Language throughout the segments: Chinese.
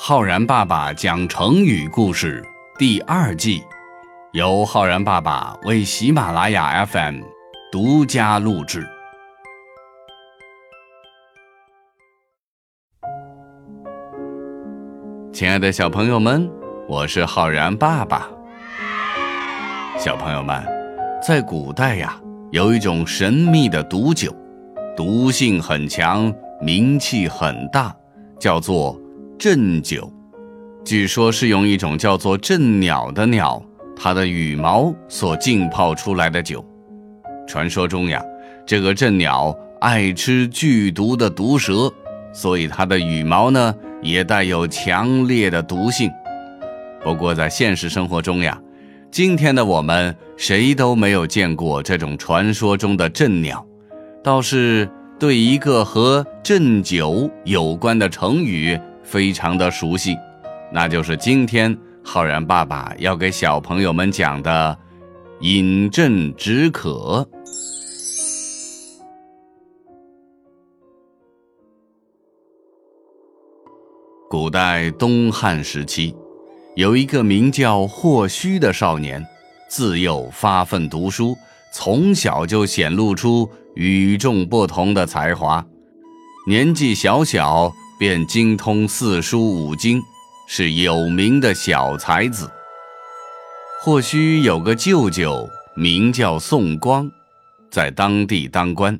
浩然爸爸讲成语故事第二季，由浩然爸爸为喜马拉雅 FM 独家录制。亲爱的小朋友们，我是浩然爸爸。小朋友们，在古代呀，有一种神秘的毒酒，毒性很强，名气很大，叫做。鸩酒，据说是用一种叫做鸩鸟的鸟，它的羽毛所浸泡出来的酒。传说中呀，这个鸩鸟爱吃剧毒的毒蛇，所以它的羽毛呢也带有强烈的毒性。不过在现实生活中呀，今天的我们谁都没有见过这种传说中的鸩鸟，倒是对一个和鸩酒有关的成语。非常的熟悉，那就是今天浩然爸爸要给小朋友们讲的“饮鸩止渴”。古代东汉时期，有一个名叫霍虚的少年，自幼发奋读书，从小就显露出与众不同的才华，年纪小小。便精通四书五经，是有名的小才子。或许有个舅舅名叫宋光，在当地当官。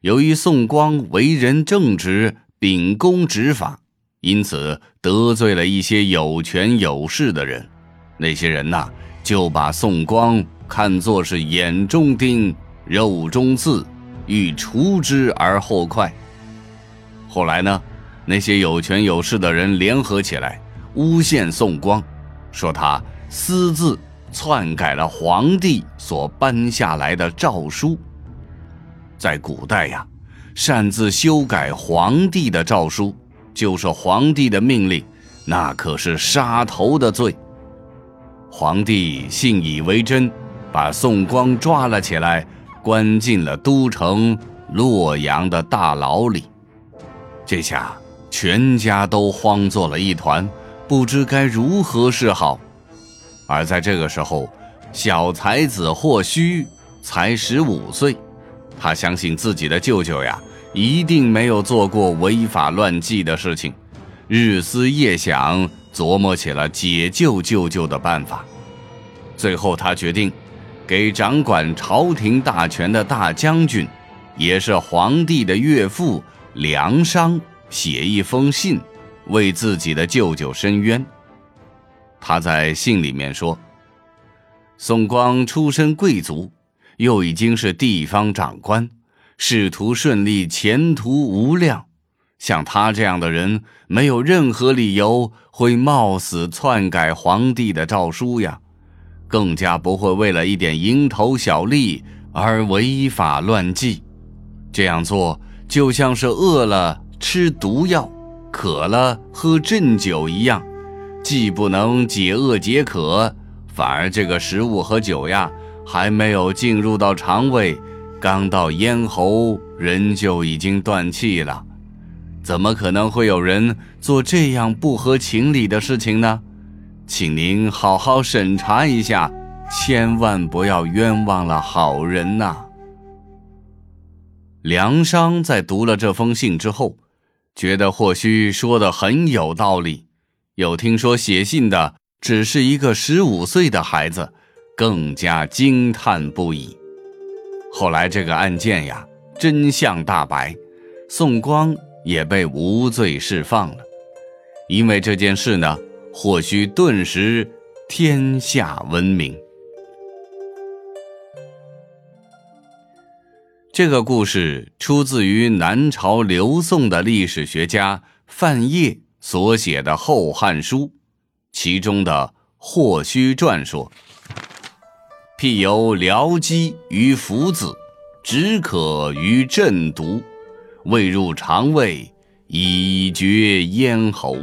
由于宋光为人正直、秉公执法，因此得罪了一些有权有势的人。那些人呐，就把宋光看作是眼中钉、肉中刺，欲除之而后快。后来呢？那些有权有势的人联合起来，诬陷宋光，说他私自篡改了皇帝所颁下来的诏书。在古代呀，擅自修改皇帝的诏书，就是皇帝的命令，那可是杀头的罪。皇帝信以为真，把宋光抓了起来，关进了都城洛阳的大牢里。这下。全家都慌作了一团，不知该如何是好。而在这个时候，小才子霍虚才十五岁，他相信自己的舅舅呀，一定没有做过违法乱纪的事情，日思夜想，琢磨起了解救舅舅的办法。最后，他决定给掌管朝廷大权的大将军，也是皇帝的岳父梁商。写一封信，为自己的舅舅申冤。他在信里面说：“宋光出身贵族，又已经是地方长官，仕途顺利，前途无量。像他这样的人，没有任何理由会冒死篡改皇帝的诏书呀，更加不会为了一点蝇头小利而违法乱纪。这样做，就像是饿了。”吃毒药，渴了喝鸩酒一样，既不能解饿解渴，反而这个食物和酒呀，还没有进入到肠胃，刚到咽喉，人就已经断气了。怎么可能会有人做这样不合情理的事情呢？请您好好审查一下，千万不要冤枉了好人呐！梁商在读了这封信之后。觉得或许说的很有道理，又听说写信的只是一个十五岁的孩子，更加惊叹不已。后来这个案件呀，真相大白，宋光也被无罪释放了。因为这件事呢，或许顿时天下闻名。这个故事出自于南朝刘宋的历史学家范晔所写的《后汉书》，其中的《霍虚传》说：“辟由僚机于附子，止渴于鸩毒，未入肠胃，以绝咽喉。”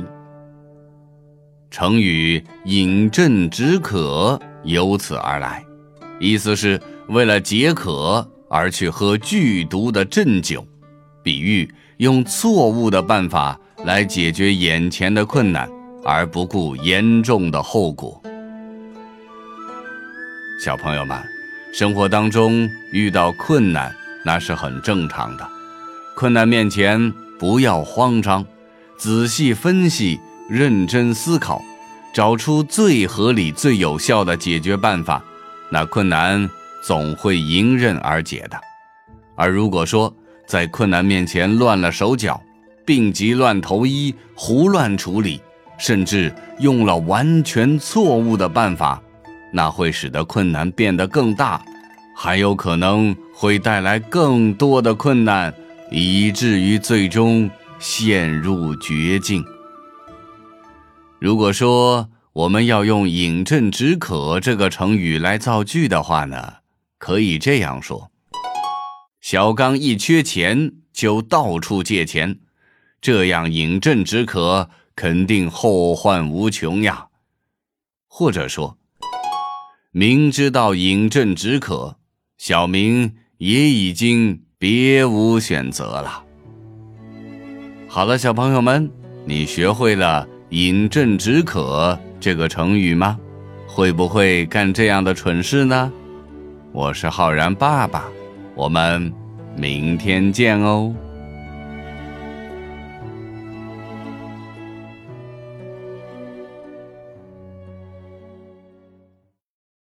成语“饮鸩止渴”由此而来，意思是为了解渴。而去喝剧毒的鸩酒，比喻用错误的办法来解决眼前的困难，而不顾严重的后果。小朋友们，生活当中遇到困难，那是很正常的。困难面前不要慌张，仔细分析，认真思考，找出最合理、最有效的解决办法，那困难总会迎刃而解的。而如果说在困难面前乱了手脚，病急乱投医，胡乱处理，甚至用了完全错误的办法，那会使得困难变得更大，还有可能会带来更多的困难，以至于最终陷入绝境。如果说我们要用“饮鸩止渴”这个成语来造句的话呢，可以这样说：小刚一缺钱就到处借钱。这样饮鸩止渴，肯定后患无穷呀。或者说，明知道饮鸩止渴，小明也已经别无选择了。好了，小朋友们，你学会了“饮鸩止渴”这个成语吗？会不会干这样的蠢事呢？我是浩然爸爸，我们明天见哦。